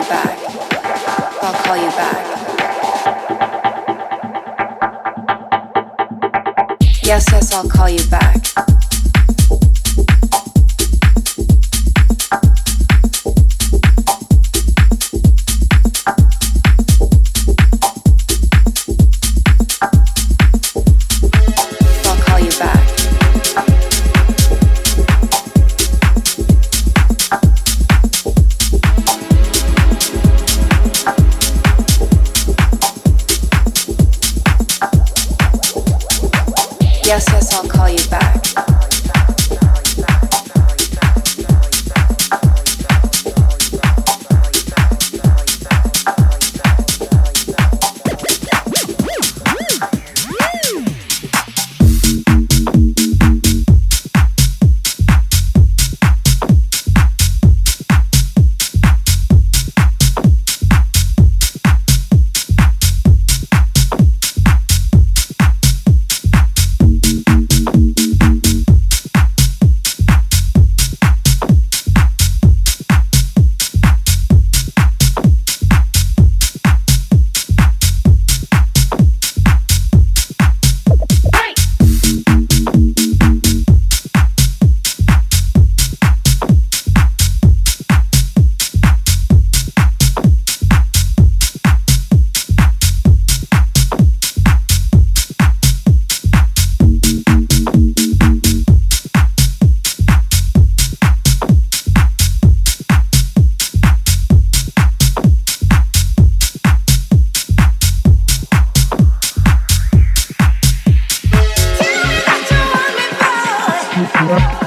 you back. I'll call you back. Yes, yes, I'll call you back. Yeah.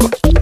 Yeah.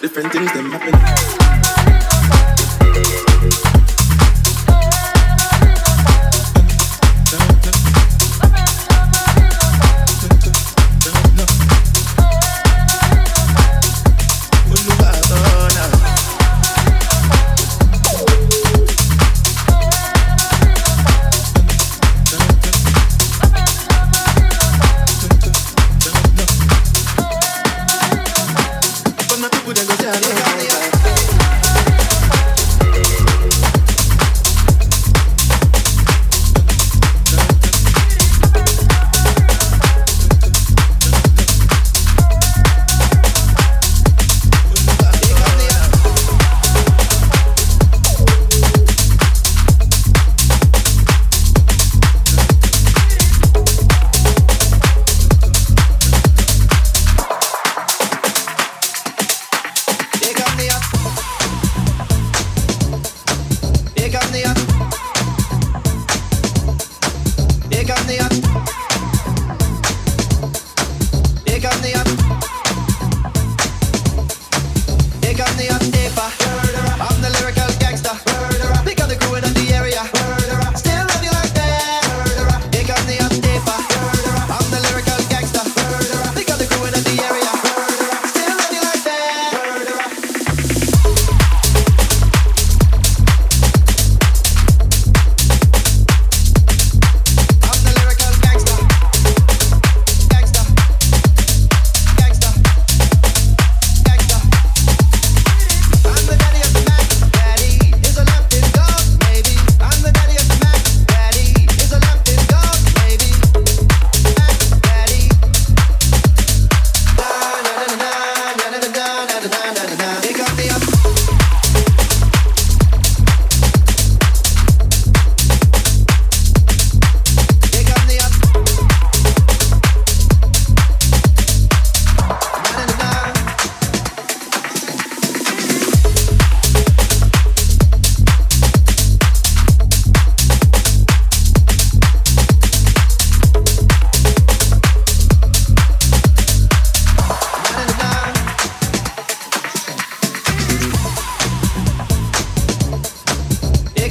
Different things them happen.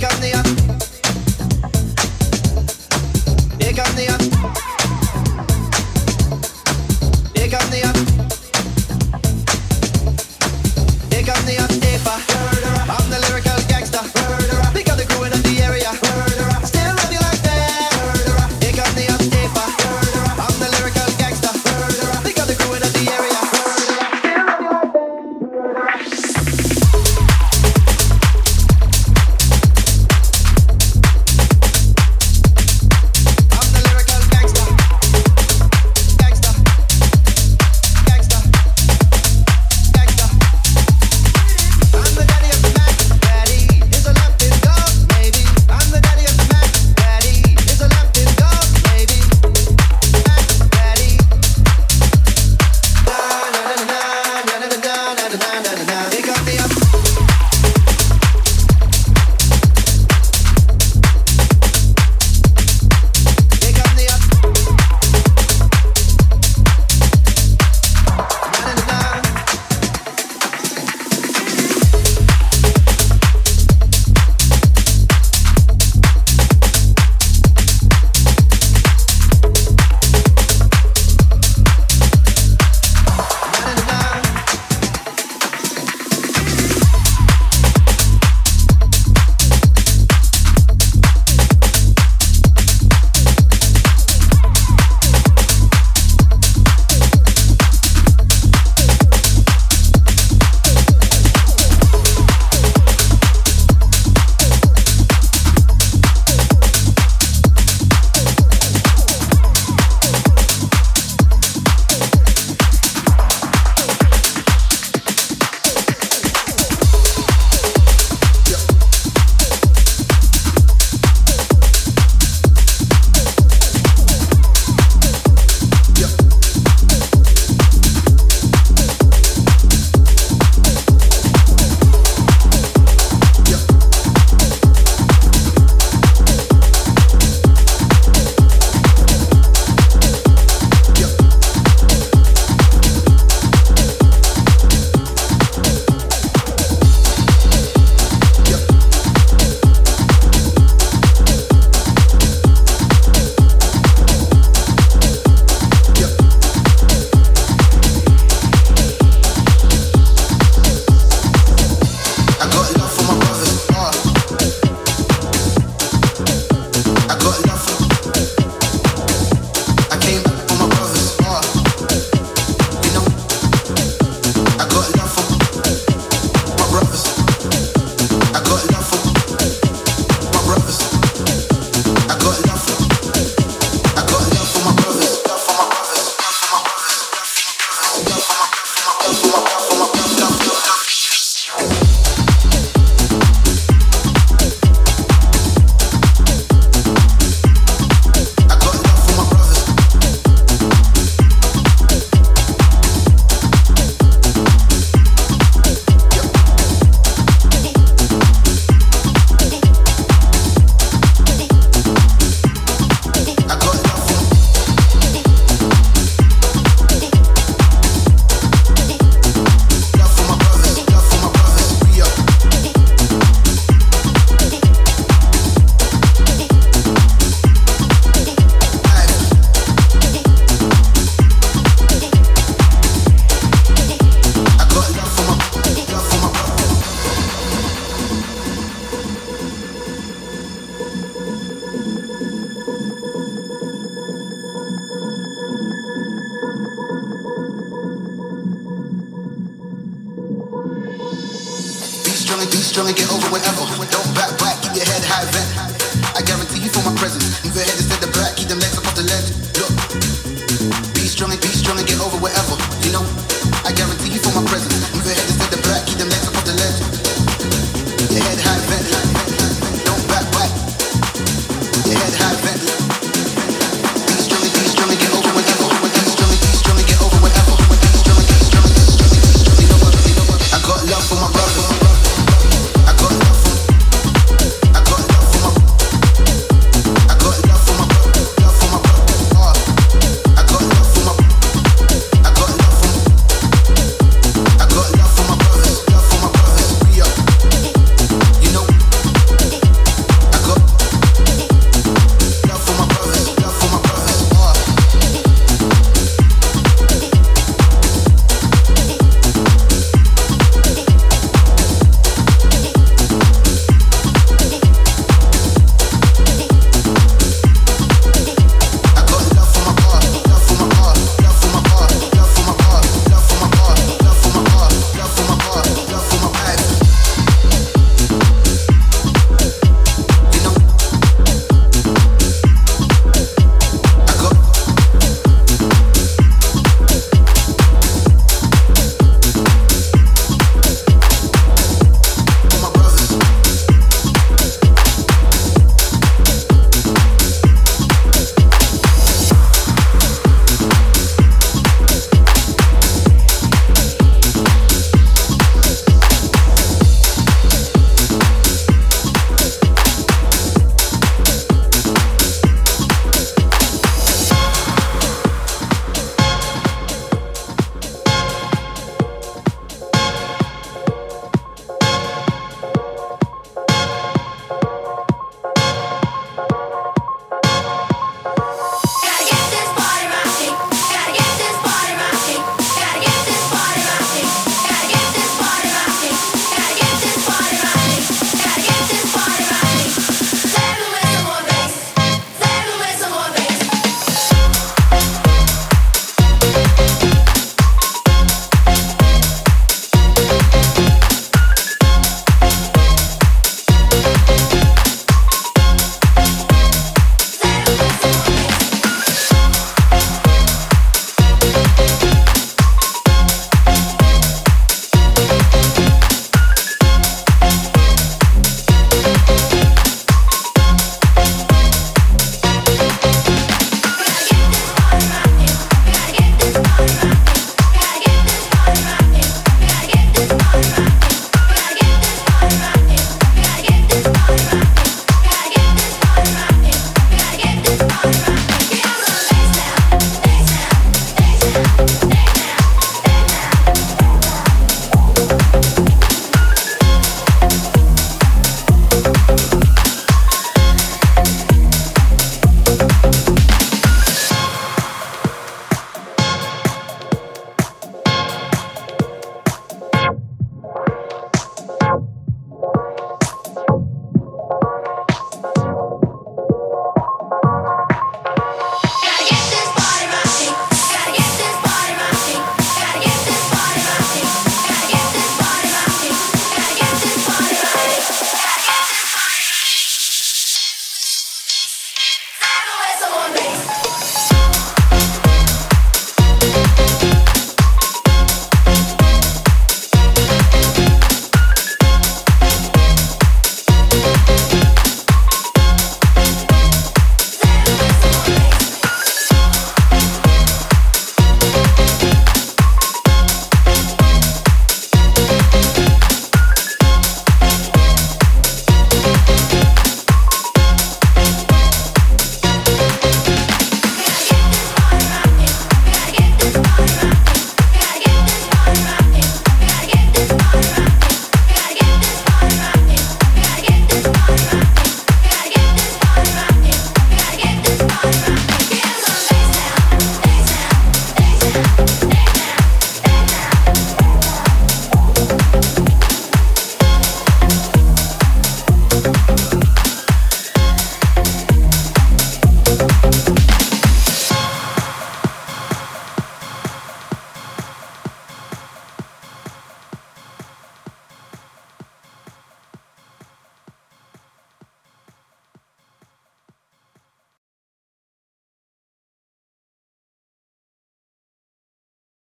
because the